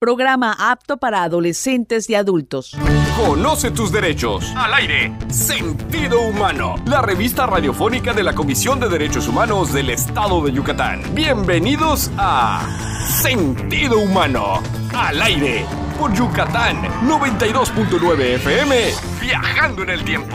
programa apto para adolescentes y adultos. Conoce tus derechos. Al aire. Sentido Humano. La revista radiofónica de la Comisión de Derechos Humanos del Estado de Yucatán. Bienvenidos a Sentido Humano. Al aire. Por Yucatán 92.9 FM. Viajando en el tiempo.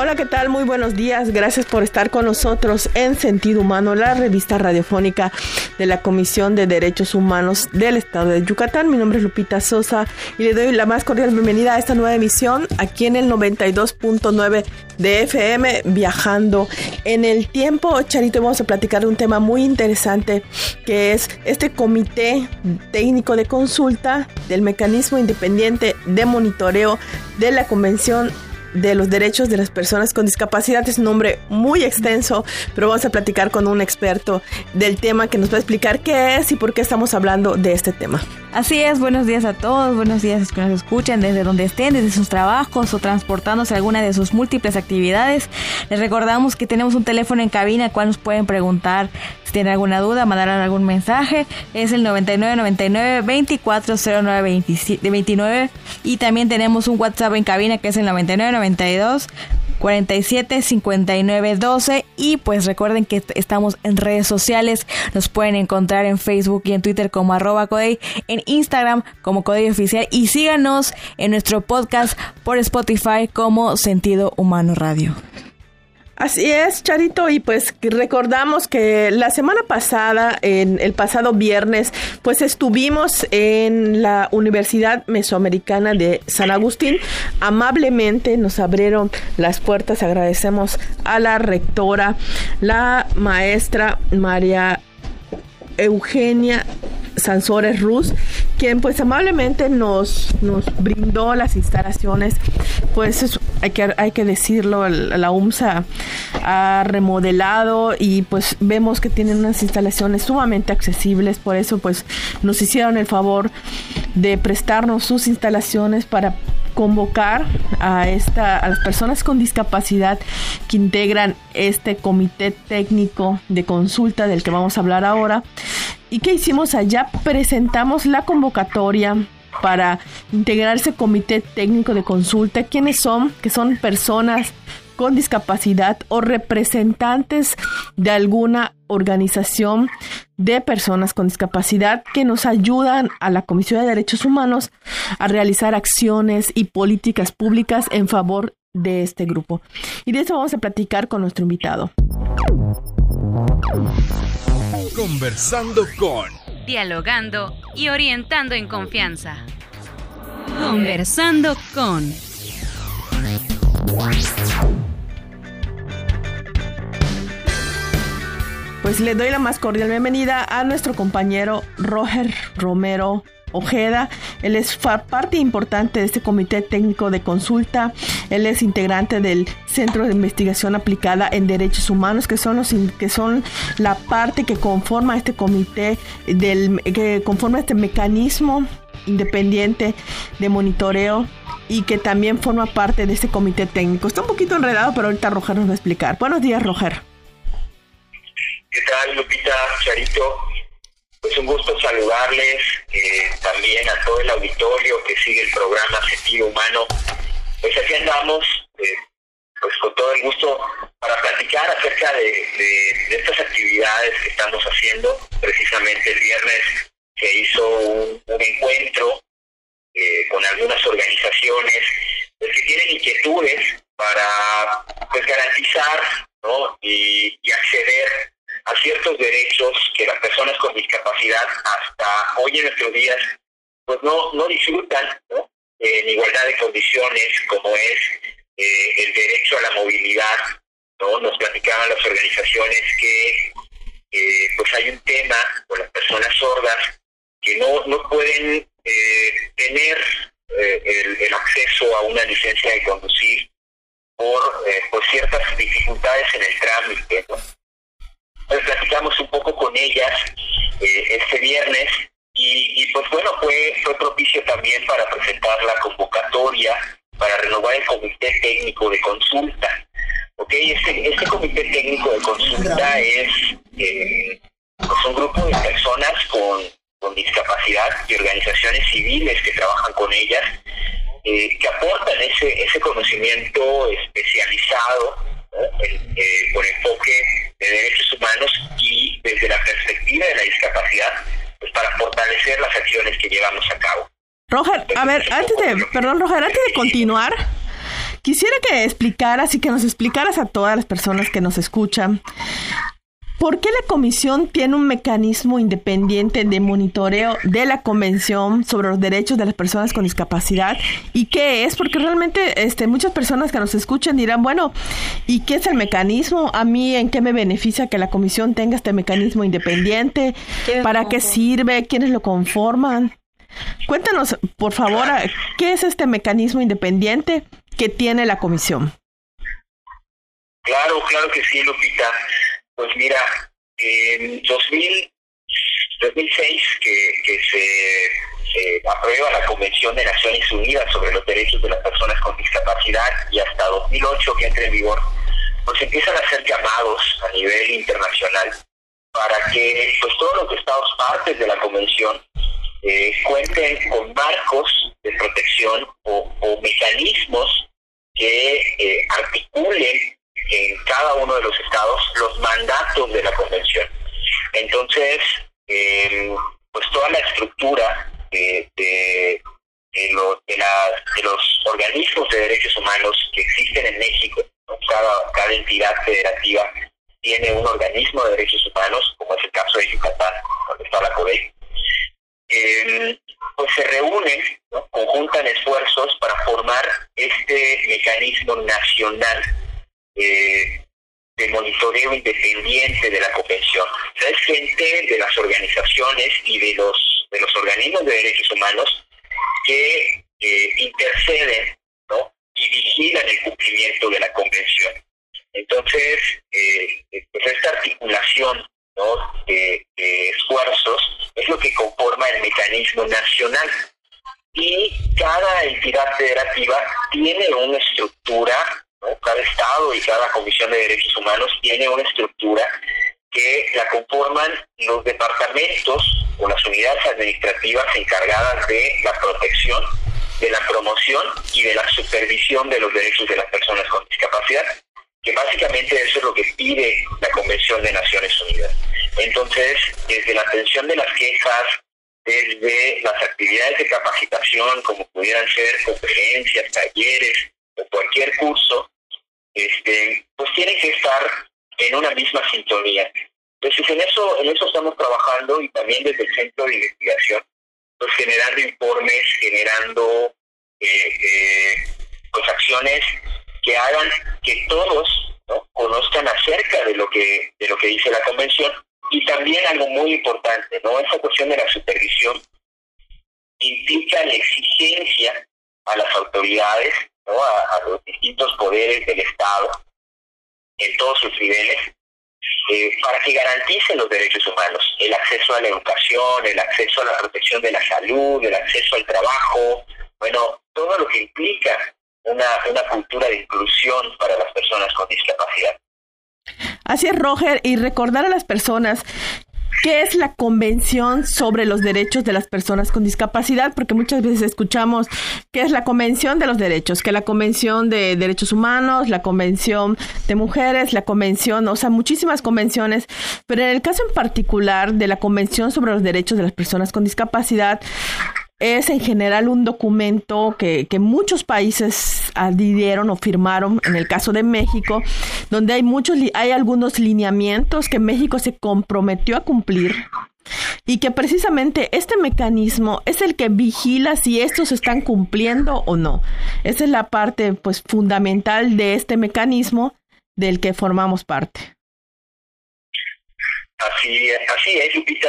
Hola, ¿qué tal? Muy buenos días. Gracias por estar con nosotros en Sentido Humano, la revista radiofónica de la Comisión de Derechos Humanos del Estado de Yucatán. Mi nombre es Lupita Sosa y le doy la más cordial bienvenida a esta nueva emisión aquí en el 92.9 de FM Viajando en el Tiempo. Charito, vamos a platicar de un tema muy interesante que es este comité técnico de consulta del mecanismo independiente de monitoreo de la Convención de los derechos de las personas con discapacidad. Es un nombre muy extenso, pero vamos a platicar con un experto del tema que nos va a explicar qué es y por qué estamos hablando de este tema. Así es, buenos días a todos, buenos días a los que nos escuchan desde donde estén, desde sus trabajos o transportándose alguna de sus múltiples actividades. Les recordamos que tenemos un teléfono en cabina al cual nos pueden preguntar si tienen alguna duda, mandar algún mensaje. Es el 9999 2409 29 y también tenemos un WhatsApp en cabina que es el 9992 47 59 12 y pues recuerden que estamos en redes sociales nos pueden encontrar en Facebook y en Twitter como arroba Codey, en Instagram como Codey Oficial y síganos en nuestro podcast por Spotify como Sentido Humano Radio. Así es, Charito, y pues recordamos que la semana pasada, en el pasado viernes, pues estuvimos en la Universidad Mesoamericana de San Agustín. Amablemente nos abrieron las puertas, agradecemos a la rectora, la maestra María Eugenia Sansores Ruz, quien pues amablemente nos, nos brindó las instalaciones, pues hay que, hay que decirlo, la UMSA ha remodelado y pues vemos que tienen unas instalaciones sumamente accesibles, por eso pues nos hicieron el favor de prestarnos sus instalaciones para convocar a esta a las personas con discapacidad que integran este comité técnico de consulta del que vamos a hablar ahora. ¿Y qué hicimos allá? Presentamos la convocatoria para integrarse comité técnico de consulta. ¿Quiénes son? Que son personas con discapacidad o representantes de alguna organización de personas con discapacidad que nos ayudan a la Comisión de Derechos Humanos a realizar acciones y políticas públicas en favor de este grupo. Y de eso vamos a platicar con nuestro invitado. Conversando con... Dialogando y orientando en confianza. Conversando con... Pues le doy la más cordial bienvenida a nuestro compañero Roger Romero Ojeda. Él es parte importante de este comité técnico de consulta. Él es integrante del Centro de Investigación Aplicada en Derechos Humanos, que son los que son la parte que conforma este comité del que conforma este mecanismo independiente de monitoreo y que también forma parte de este comité técnico. Está un poquito enredado, pero ahorita Roger nos va a explicar. Buenos días, Roger. ¿Qué Lupita, Charito? Pues un gusto saludarles, eh, también a todo el auditorio que sigue el programa Sentido Humano. Pues aquí andamos, eh, pues con todo el gusto para platicar acerca de, estas actividades que estamos haciendo. Precisamente el viernes se hizo un, encuentro eh, con algunas organizaciones pues, que tienen inquietudes para pues garantizar y acceder a ciertos derechos que las personas con discapacidad hasta hoy en nuestros días pues no, no disfrutan en igualdad de condiciones como es eh, el derecho a la movilidad. ¿no? Nos platicaban las organizaciones que eh, pues hay un tema con las personas sordas que no, no pueden eh, tener el, acceso a una licencia de conducir por, por ciertas dificultades en el trámite. Pues platicamos un poco con ellas eh, este viernes y, pues bueno, fue, fue propicio también para presentar la convocatoria para renovar el comité técnico de consulta. ¿ok? Este, este comité técnico de consulta es, eh, pues, un grupo de personas con, con discapacidad y organizaciones civiles que trabajan con ellas, eh, que aportan ese, ese conocimiento especializado eh, con enfoque de derechos humanos y desde la perspectiva de la discapacidad, pues para fortalecer las acciones que llevamos a cabo. Roger, a ver, antes de, perdón, Roger, antes de continuar, quisiera que explicaras y que nos explicaras a todas las personas que nos escuchan ¿Por qué la Comisión tiene un mecanismo independiente de monitoreo de la Convención sobre los Derechos de las Personas con Discapacidad? ¿Y qué es? Porque realmente este, muchas personas que nos escuchan dirán, bueno, ¿y qué es el mecanismo? ¿A mí en qué me beneficia que la Comisión tenga este mecanismo independiente? ¿Para qué sirve? ¿Quiénes lo conforman? Cuéntanos, por favor, ¿qué es este mecanismo independiente que tiene la Comisión? Claro, claro que sí, Lupita. Pues mira, en 2000, 2006 que, que se, aprueba la Convención de Naciones Unidas sobre los Derechos de las Personas con Discapacidad y hasta 2008 que entra en vigor, pues empiezan a hacer llamados a nivel internacional para que pues todos los estados partes de la convención eh, cuenten con marcos de protección o, mecanismos que eh, articulen en cada uno de los estados los mandatos de la convención. Entonces, pues toda la estructura de, de, los organismos de derechos humanos que existen en México, cada, cada entidad federativa tiene un organismo de derechos humanos, como es el caso de Yucatán, donde está la CODEI, em, pues se reúnen, conjuntan esfuerzos para formar este mecanismo nacional eh, de monitoreo independiente de la convención. es gente de las organizaciones y de los, de los organismos de derechos humanos que eh, interceden y vigilan el cumplimiento de la convención. Entonces, eh, pues esta articulación de, de esfuerzos es lo que conforma el mecanismo nacional y cada entidad federativa tiene una estructura Cada Comisión de Derechos Humanos tiene una estructura que la conforman los departamentos o las unidades administrativas encargadas de la protección, de la promoción y de la supervisión de los derechos de las personas con discapacidad, que básicamente eso es lo que pide la Convención de Naciones Unidas. Entonces, desde la atención de las quejas, desde las actividades de capacitación, como pudieran ser conferencias, talleres, cualquier curso, este, pues tiene que estar en una misma sintonía. Entonces en eso, en eso estamos trabajando y también desde el centro de investigación, pues generando informes, generando eh, eh, pues acciones que hagan que todos conozcan acerca de lo que de lo que dice la convención. Y también algo muy importante, no esa cuestión de la supervisión implica la exigencia a las autoridades a, los distintos poderes del Estado en todos sus niveles eh, para que garanticen los derechos humanos, el acceso a la educación, el acceso a la protección de la salud, el acceso al trabajo, bueno, todo lo que implica una, una cultura de inclusión para las personas con discapacidad. Así es, Roger, y recordar a las personas ¿Qué es la Convención sobre los Derechos de las Personas con Discapacidad? Porque muchas veces escuchamos que es la Convención de los Derechos, que la Convención de Derechos Humanos, la Convención de Mujeres, la Convención, o sea, muchísimas convenciones, pero en el caso en particular de la Convención sobre los Derechos de las Personas con Discapacidad, es en general un documento que, que, muchos países adhirieron o firmaron, en el caso de México, donde hay muchos, hay algunos lineamientos que México se comprometió a cumplir y que precisamente este mecanismo es el que vigila si estos están cumpliendo o no. Esa es la parte pues fundamental de este mecanismo del que formamos parte. Así, así es, Lupita.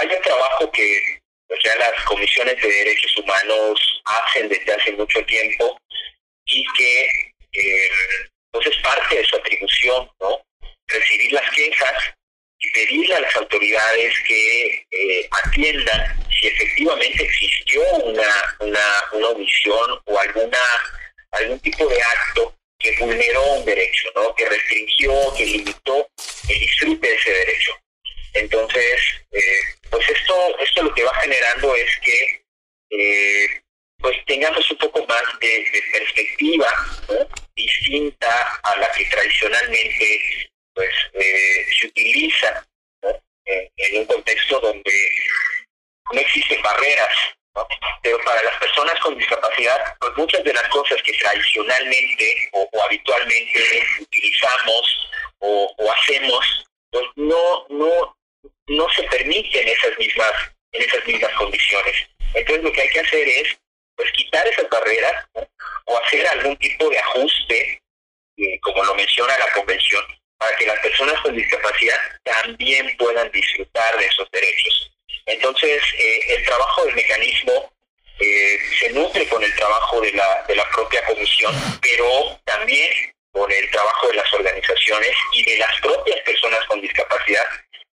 Hay un trabajo que o sea, las comisiones de derechos humanos hacen desde hace mucho tiempo y que eh, pues es parte de su atribución, ¿no? Recibir las quejas y pedirle a las autoridades que eh, atiendan si efectivamente existió una, una, una omisión o alguna algún tipo de acto que vulneró un derecho, ¿no? que restringió, que limitó el disfrute de ese derecho. Entonces, eh, pues esto, esto lo que es que eh, pues tengamos un poco más de, perspectiva distinta a la que tradicionalmente pues eh, se utiliza en, un contexto donde no existen barreras pero para las personas con discapacidad, pues muchas de las cosas que tradicionalmente o, habitualmente utilizamos o, hacemos, pues no, no, no se permiten esas mismas, en esas mismas condiciones. Entonces lo que hay que hacer es pues quitar o hacer algún tipo de ajuste, eh, como lo menciona la convención, para que las personas con discapacidad también puedan disfrutar de esos derechos. Entonces, eh, el trabajo del mecanismo eh, se nutre con el trabajo de la, de la propia comisión, pero también con el trabajo de las organizaciones y de las propias personas con discapacidad,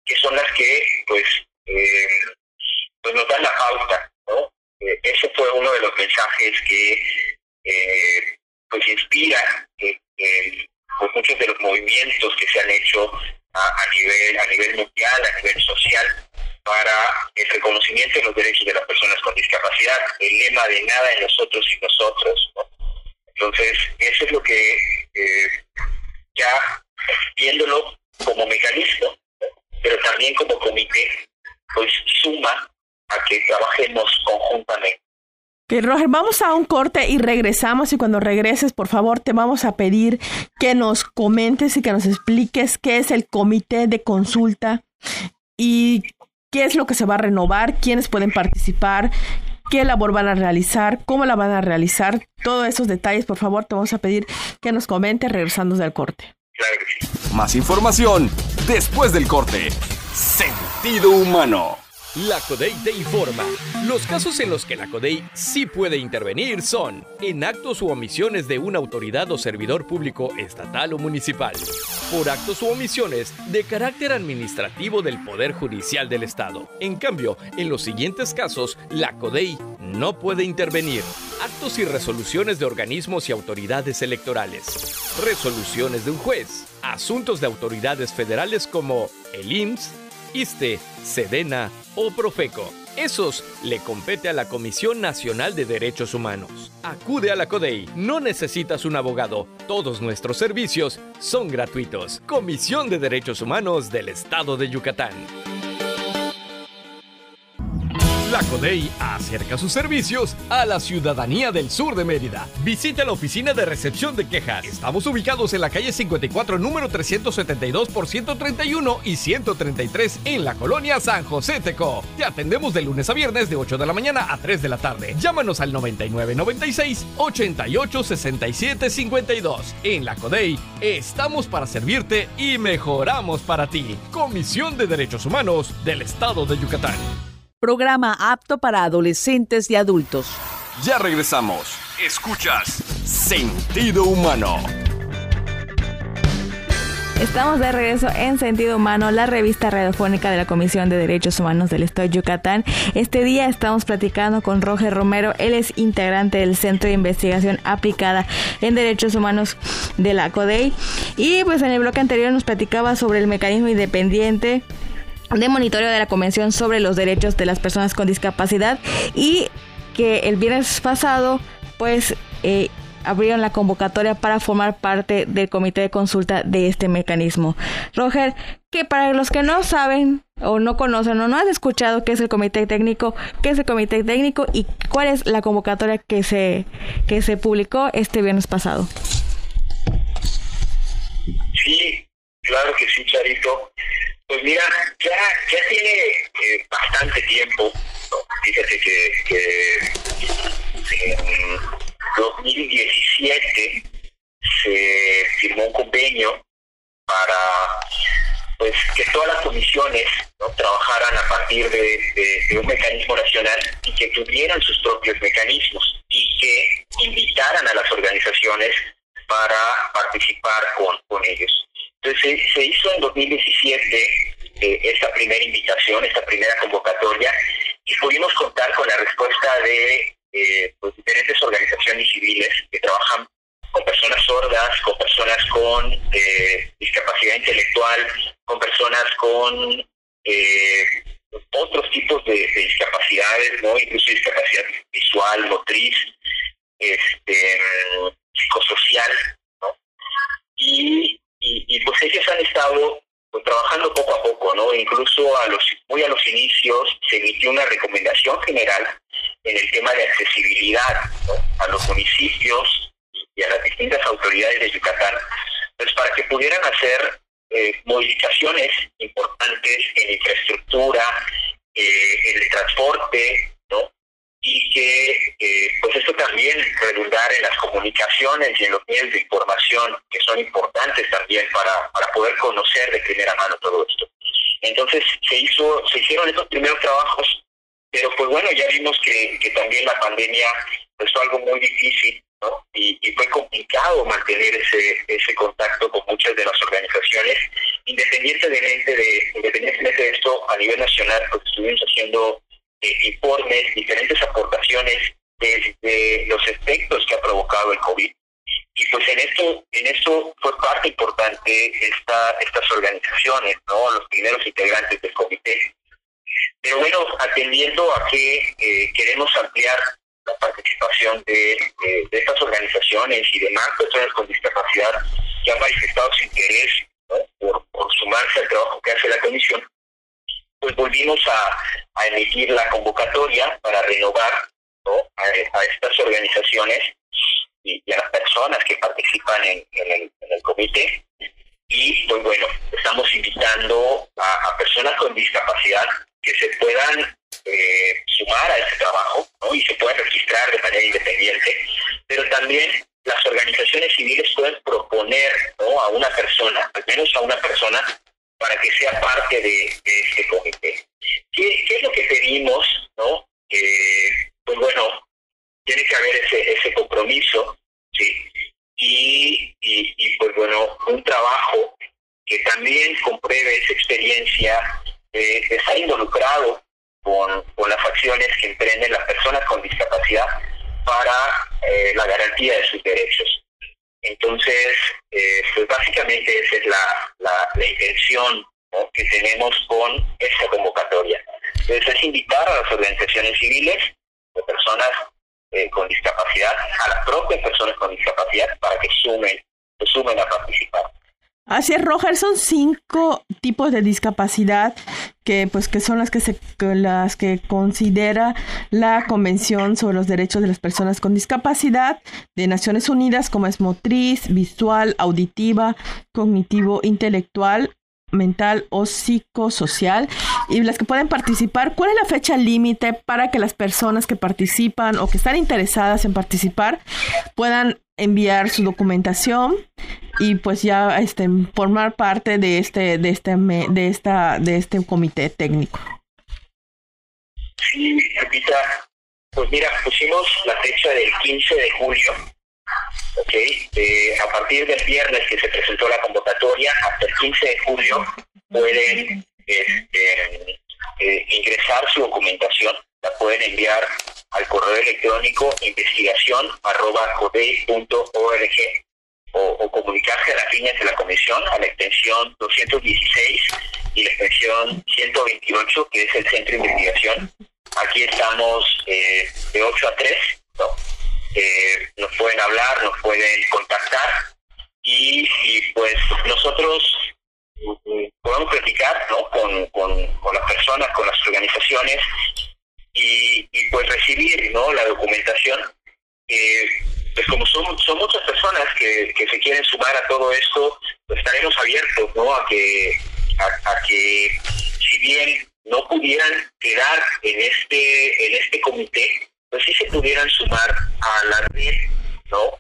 que son las que pues, eh, pues nos dan la pauta. ¿no? Ese fue uno de los mensajes que pues inspira pues, muchos de los movimientos que se han hecho a, a, nivel a nivel mundial, a nivel social, para el reconocimiento de los derechos de las personas con discapacidad, el lema de nada de nosotros y nosotros. Entonces, eso es lo que eh, ya viéndolo como mecanismo, pero también como comité, pues suma a que trabajemos conjuntamente. Que Roger, vamos a un corte y regresamos y cuando regreses, por favor, te vamos a pedir que nos comentes y que nos expliques qué es el comité de consulta y qué es lo que se va a renovar, quiénes pueden participar, qué labor van a realizar, cómo la van a realizar, todos esos detalles, por favor, te vamos a pedir que nos comente regresando del corte. Más información después del corte. Sentido humano. La CODEI te informa. Los casos en los que la CODEI sí puede intervenir son en actos u omisiones de una autoridad o servidor público estatal o municipal, por actos u omisiones de carácter administrativo del Poder Judicial del Estado. En cambio, en los siguientes casos, la CODEI no puede intervenir. Actos y resoluciones de organismos y autoridades electorales. Resoluciones de un juez. Asuntos de autoridades federales como el IMSS, ISTE, SEDENA o Profeco. Esos le compete a la Comisión Nacional de Derechos Humanos. Acude a la CODEI. No necesitas un abogado. Todos nuestros servicios son gratuitos. Comisión de Derechos Humanos del Estado de Yucatán. La CODEI acerca sus servicios a la ciudadanía del sur de Mérida. Visita la oficina de recepción de quejas. Estamos ubicados en la calle 54, número 372 por 131 y 133 en la colonia San José Teco. Te atendemos de lunes a viernes de 8 de la mañana a 3 de la tarde. Llámanos al 9996 88 67 52. En la CODEI estamos para servirte y mejoramos para ti. Comisión de Derechos Humanos del Estado de Yucatán. Programa apto para adolescentes y adultos. Ya regresamos. Escuchas Sentido Humano. Estamos de regreso en Sentido Humano, la revista radiofónica de la Comisión de Derechos Humanos del Estado de Yucatán. Este día estamos platicando con Roger Romero, él es integrante del Centro de Investigación Aplicada en Derechos Humanos de la CODEI. Y pues en el bloque anterior nos platicaba sobre el mecanismo independiente de monitoreo de la Convención sobre los Derechos de las Personas con Discapacidad y que el viernes pasado pues eh, abrieron la convocatoria para formar parte del comité de consulta de este mecanismo. Roger, que para los que no saben o no conocen o no han escuchado qué es el comité técnico, qué es el comité técnico y cuál es la convocatoria que se, que se publicó este viernes pasado. Sí, claro que sí, Charito. Pues mira, ya, ya tiene eh, bastante tiempo. Fíjate que, que en 2017 se firmó un convenio para pues que todas las comisiones trabajaran a partir de, un mecanismo nacional y que tuvieran sus propios mecanismos y que invitaran a las organizaciones para participar con, con ellos. Entonces se, hizo en 2017 eh, esta primera invitación, esta primera convocatoria, y pudimos contar con la respuesta de eh, pues, diferentes organizaciones civiles que trabajan con personas sordas, con personas con eh, discapacidad intelectual, con personas con eh, otros tipos de, discapacidades, ¿no? Incluso discapacidad visual, motriz, este, psicosocial, ¿no? Y, y, pues ellos han estado pues, trabajando poco Incluso muy a los inicios se emitió una recomendación general en el tema de accesibilidad a los municipios y a las distintas autoridades de Yucatán, pues para que pudieran hacer eh, modificaciones importantes en infraestructura, eh, en el transporte, ¿no? Y que eh, pues esto también redundar en las comunicaciones y en los medios de información que son importantes también para, para poder conocer de primera mano todo esto. Entonces se hizo, se hicieron estos primeros trabajos, pero pues bueno, ya vimos que, que también la pandemia pues fue algo muy difícil y, fue complicado mantener ese, ese contacto con muchas de las organizaciones. Independientemente de, independientemente de esto, a nivel nacional, pues estuvimos haciendo eh, informes, diferentes aportaciones desde los efectos que ha provocado el COVID. Y pues en esto, en esto fue parte importante esta, estas organizaciones, ¿no? los primeros integrantes del comité. Pero bueno, atendiendo a que eh, queremos ampliar la participación de, estas organizaciones y demás personas con discapacidad que han manifestado su interés por, sumarse al trabajo que hace la comisión, pues volvimos a, emitir la convocatoria para renovar a, estas organizaciones y, a las personas que participan en, el, comité. Y pues bueno, estamos invitando a personas con discapacidad que se puedan eh, sumar a ese trabajo y se puede registrar de manera independiente, pero también las organizaciones civiles pueden proponer a una persona, al menos a una persona, para que sea parte de, este comité. ¿Qué, es lo que pedimos? ¿no? pues bueno, tiene que haber ese, ese compromiso, ¿sí? Y, y, pues bueno, un trabajo que también compruebe esa experiencia de estar involucrado con, las acciones que emprenden las personas con discapacidad para eh, la garantía de sus derechos. Entonces, eh, pues básicamente esa es la, la, intención que tenemos con esta convocatoria. Entonces, es invitar a las organizaciones civiles de personas eh, con discapacidad, a las propias personas con discapacidad, para que sumen, sumen a participar. Así es, Roger, son cinco tipos de discapacidad que pues que son las que se las que considera la Convención sobre los Derechos de las Personas con Discapacidad de Naciones Unidas, como es motriz, visual, auditiva, cognitivo, intelectual, mental o psicosocial y las que pueden participar. ¿Cuál es la fecha límite para que las personas que participan o que están interesadas en participar puedan enviar su documentación y pues ya este formar parte de este de este de esta de este comité técnico. Sí, pues mira, pusimos la fecha del 15 de julio, ¿ok? a partir del viernes que se presentó la convocatoria, hasta el 15 de julio pueden este, eh, ingresar su documentación, la pueden enviar al correo electrónico investigación arroba o, o, comunicarse a las líneas de la comisión a la extensión 216 y la extensión 128 que es el centro de investigación. Aquí estamos eh, de 8 a 3, eh, nos pueden hablar, nos pueden contactar. Y, pues nosotros mm, podemos platicar ¿no? con, con, con las personas, con las organizaciones y, pues recibir ¿no? la documentación. Eh, pues como son, son muchas personas que, que se quieren sumar a todo esto, pues estaremos abiertos ¿no? a que a, que si bien no pudieran quedar en este en este comité, pues sí se pudieran sumar a la red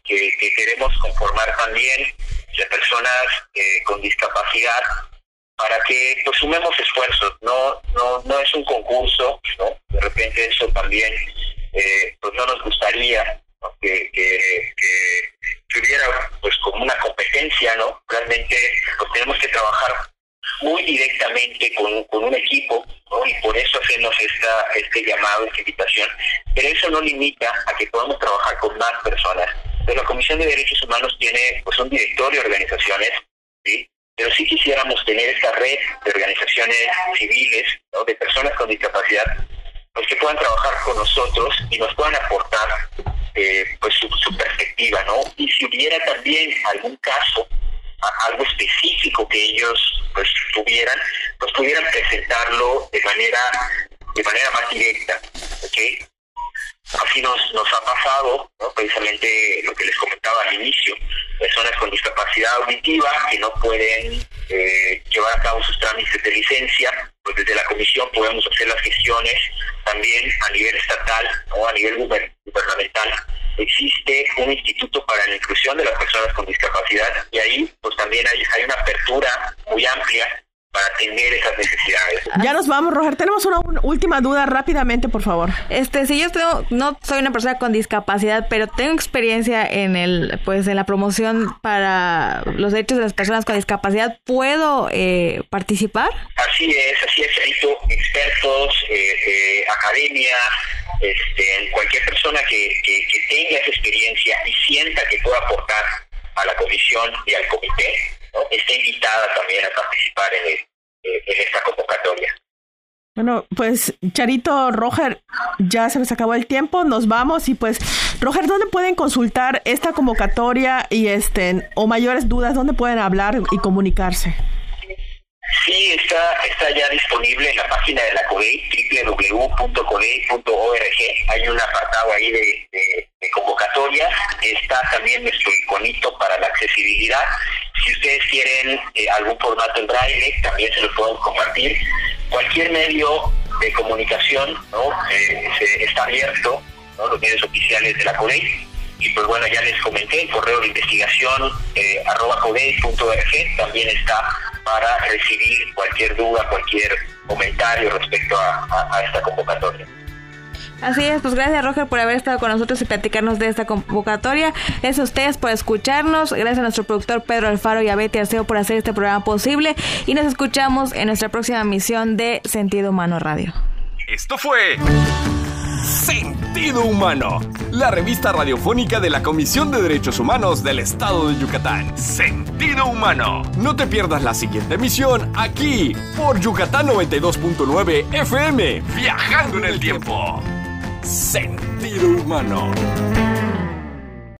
que queremos conformar también de personas eh, con discapacidad para que pues sumemos esfuerzos, no, no, no es un concurso, ¿no? De repente eso también eh, pues no nos gustaría que, que, que, hubiera pues como una competencia, ¿no? Realmente pues tenemos que trabajar muy directamente con, con un equipo, ¿no? Y por eso hacemos esta, este llamado, esta invitación. Pero eso no limita a que podamos trabajar con más personas. La Comisión de Derechos Humanos tiene pues un directorio de organizaciones, ¿sí? pero sí quisiéramos tener esta red de organizaciones civiles, ¿no? de personas con discapacidad, pues que puedan trabajar con nosotros y nos puedan aportar eh, pues su, su, perspectiva, ¿no? Y si hubiera también algún caso, algo específico que ellos pues tuvieran, pues pudieran presentarlo de manera de manera más directa, ¿ok? Así nos, nos ha pasado, precisamente lo que les comentaba al inicio, personas con discapacidad auditiva que no pueden eh, llevar a cabo sus trámites de licencia, pues desde la comisión podemos hacer las gestiones también a nivel estatal o a nivel gubernamental. Existe un instituto para la inclusión de las personas con discapacidad y ahí pues también hay, hay una apertura muy amplia para atender esas necesidades. Ya nos vamos, Roger. Tenemos una última duda rápidamente, por favor. Este, si yo tengo, no soy una persona con discapacidad, pero tengo experiencia en el, pues, en la promoción para los derechos de las personas con discapacidad, ¿puedo eh, participar? Así es, así es, expertos, eh, eh, academia, este, cualquier persona que, que, que tenga esa experiencia y sienta que pueda aportar a la comisión y al comité, ¿no? está invitada también a participar en. Bueno, pues Charito, Roger, ya se nos acabó el tiempo, nos vamos y pues, Roger, ¿dónde pueden consultar esta convocatoria y este o mayores dudas, dónde pueden hablar y comunicarse? Sí, está, está ya disponible en la página de la CODEI, www.codei.org. Hay un apartado ahí de, de, convocatorias. Está también nuestro iconito para la accesibilidad. Si ustedes quieren eh, algún formato en braille, también se lo pueden compartir. Cualquier medio de comunicación ¿no? Eh, se, está abierto, ¿no? los medios oficiales de la CODEI. Y pues bueno, ya les comenté, el correo de investigación eh, arroba codei.org también está para recibir cualquier duda, cualquier comentario respecto a, a, a esta convocatoria. Así es, pues gracias Roger por haber estado con nosotros y platicarnos de esta convocatoria. Gracias a ustedes por escucharnos. Gracias a nuestro productor Pedro Alfaro y a Betty Arceo por hacer este programa posible. Y nos escuchamos en nuestra próxima misión de Sentido Humano Radio. Esto fue Sentido Humano, la revista radiofónica de la Comisión de Derechos Humanos del Estado de Yucatán. Sentido Humano. No te pierdas la siguiente emisión aquí por Yucatán 92.9 FM, viajando en el tiempo. Sentido Humano.